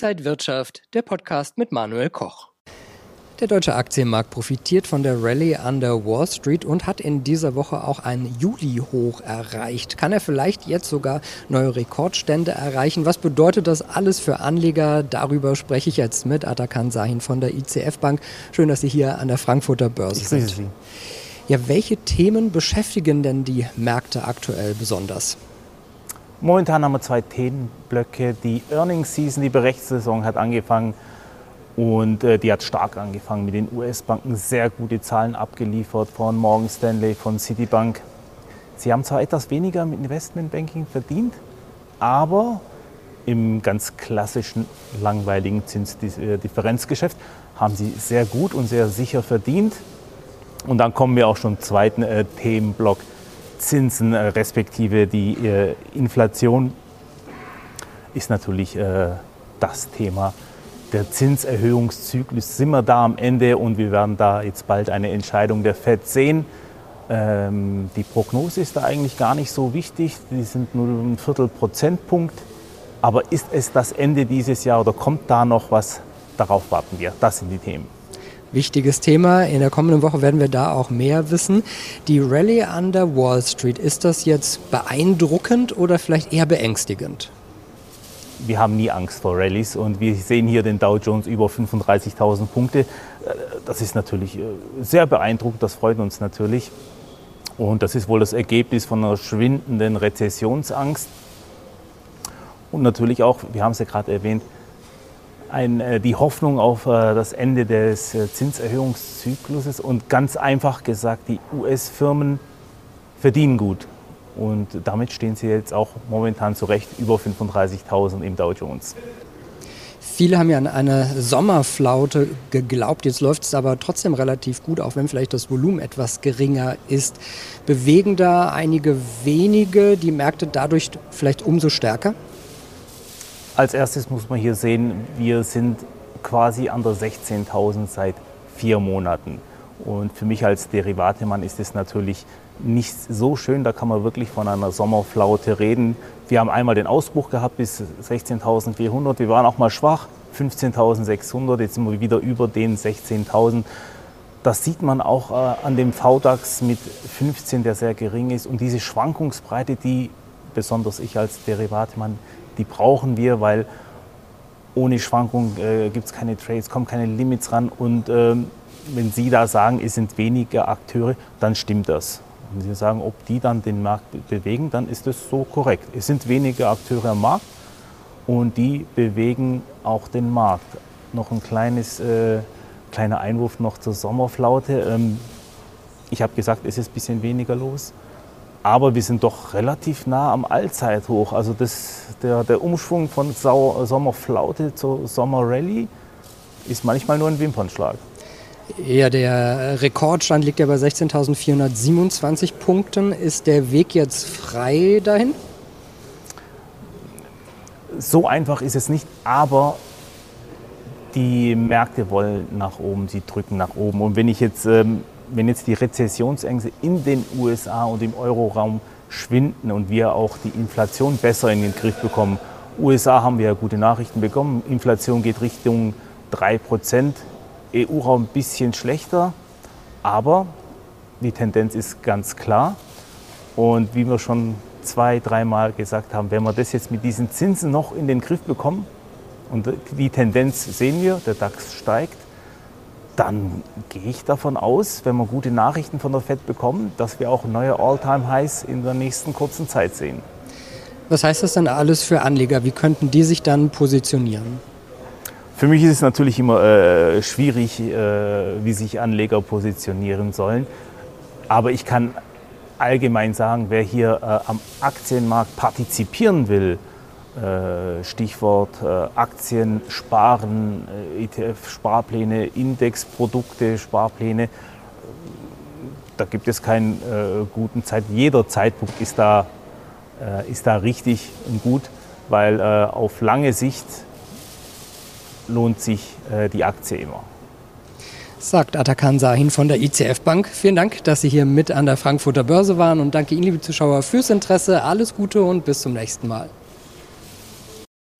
Inside Wirtschaft, der Podcast mit Manuel Koch. Der deutsche Aktienmarkt profitiert von der Rallye an der Wall Street und hat in dieser Woche auch ein Juli-Hoch erreicht. Kann er vielleicht jetzt sogar neue Rekordstände erreichen? Was bedeutet das alles für Anleger? Darüber spreche ich jetzt mit Atakan Sahin von der ICF Bank. Schön, dass Sie hier an der Frankfurter Börse ich sind. Sie. Ja, welche Themen beschäftigen denn die Märkte aktuell besonders? Momentan haben wir zwei Themenblöcke. Die Earnings Season, die Berichtssaison hat angefangen. Und äh, die hat stark angefangen mit den US-Banken, sehr gute Zahlen abgeliefert von Morgan Stanley, von Citibank. Sie haben zwar etwas weniger mit Investmentbanking verdient, aber im ganz klassischen, langweiligen Zinsdifferenzgeschäft haben sie sehr gut und sehr sicher verdient. Und dann kommen wir auch schon zum zweiten äh, Themenblock, Zinsen äh, respektive die äh, Inflation ist natürlich äh, das Thema der Zinserhöhungszyklus sind wir da am Ende und wir werden da jetzt bald eine Entscheidung der FED sehen. Ähm, die Prognose ist da eigentlich gar nicht so wichtig, die sind nur ein Viertel Prozentpunkt. Aber ist es das Ende dieses Jahr oder kommt da noch was? Darauf warten wir. Das sind die Themen. Wichtiges Thema. In der kommenden Woche werden wir da auch mehr wissen. Die Rallye an der Wall Street, ist das jetzt beeindruckend oder vielleicht eher beängstigend? wir haben nie Angst vor Rallyes und wir sehen hier den Dow Jones über 35.000 Punkte. Äh, das ist natürlich äh, sehr beeindruckend, das freut uns natürlich. Und das ist wohl das Ergebnis von einer schwindenden Rezessionsangst. Und natürlich auch, wir haben es ja gerade erwähnt, ein, äh, die Hoffnung auf das Ende des Zinserhöhungszykluses. Und ganz einfach gesagt, die US-Firmen verdienen gut. Und damit stehen sie jetzt auch momentan zurecht über 35.000 im Dow Jones. Viele haben ja an eine Sommerflaute geglaubt. Jetzt läuft es aber trotzdem relativ gut, auch wenn vielleicht das Volumen etwas geringer ist. Bewegen da einige wenige die Märkte dadurch vielleicht umso stärker? Als erstes muss man hier sehen, wir sind quasi an der 16.000 seit vier Monaten. Und für mich als Derivatemann ist es natürlich nicht so schön. Da kann man wirklich von einer Sommerflaute reden. Wir haben einmal den Ausbruch gehabt bis 16.400. Wir waren auch mal schwach, 15.600. Jetzt sind wir wieder über den 16.000. Das sieht man auch äh, an dem VDAX mit 15, der sehr gering ist. Und diese Schwankungsbreite, die besonders ich als Derivatemann, die brauchen wir, weil ohne Schwankung äh, gibt es keine Trades, kommen keine Limits ran. Und ähm, wenn Sie da sagen, es sind weniger Akteure, dann stimmt das. Wenn Sie sagen, ob die dann den Markt bewegen, dann ist das so korrekt. Es sind weniger Akteure am Markt und die bewegen auch den Markt. Noch ein kleines, äh, kleiner Einwurf noch zur Sommerflaute. Ähm, ich habe gesagt, es ist ein bisschen weniger los, aber wir sind doch relativ nah am Allzeithoch. Also das, der, der Umschwung von Sau Sommerflaute zur Sommerrallye ist manchmal nur ein Wimpernschlag. Ja, der Rekordstand liegt ja bei 16.427 Punkten. Ist der Weg jetzt frei dahin? So einfach ist es nicht, aber die Märkte wollen nach oben, sie drücken nach oben. Und wenn ich jetzt, ähm, wenn jetzt die Rezessionsängste in den USA und im Euroraum schwinden und wir auch die Inflation besser in den Griff bekommen, USA haben wir ja gute Nachrichten bekommen, Inflation geht Richtung 3 Prozent. EU-Raum ein bisschen schlechter, aber die Tendenz ist ganz klar. Und wie wir schon zwei, dreimal gesagt haben, wenn wir das jetzt mit diesen Zinsen noch in den Griff bekommen, und die Tendenz sehen wir, der DAX steigt, dann gehe ich davon aus, wenn wir gute Nachrichten von der FED bekommen, dass wir auch neue All-Time-Highs in der nächsten kurzen Zeit sehen. Was heißt das dann alles für Anleger? Wie könnten die sich dann positionieren? Für mich ist es natürlich immer äh, schwierig, äh, wie sich Anleger positionieren sollen. Aber ich kann allgemein sagen, wer hier äh, am Aktienmarkt partizipieren will, Stichwort äh, Aktien, Sparen, äh, ETF-Sparpläne, Indexprodukte, Sparpläne, da gibt es keinen guten Zeitpunkt. Jeder Zeitpunkt ist da, ist da richtig und gut, weil auf lange Sicht lohnt sich äh, die Aktie immer. Sagt Atakan Sahin von der ICF Bank. Vielen Dank, dass Sie hier mit an der Frankfurter Börse waren und danke Ihnen, liebe Zuschauer, fürs Interesse. Alles Gute und bis zum nächsten Mal.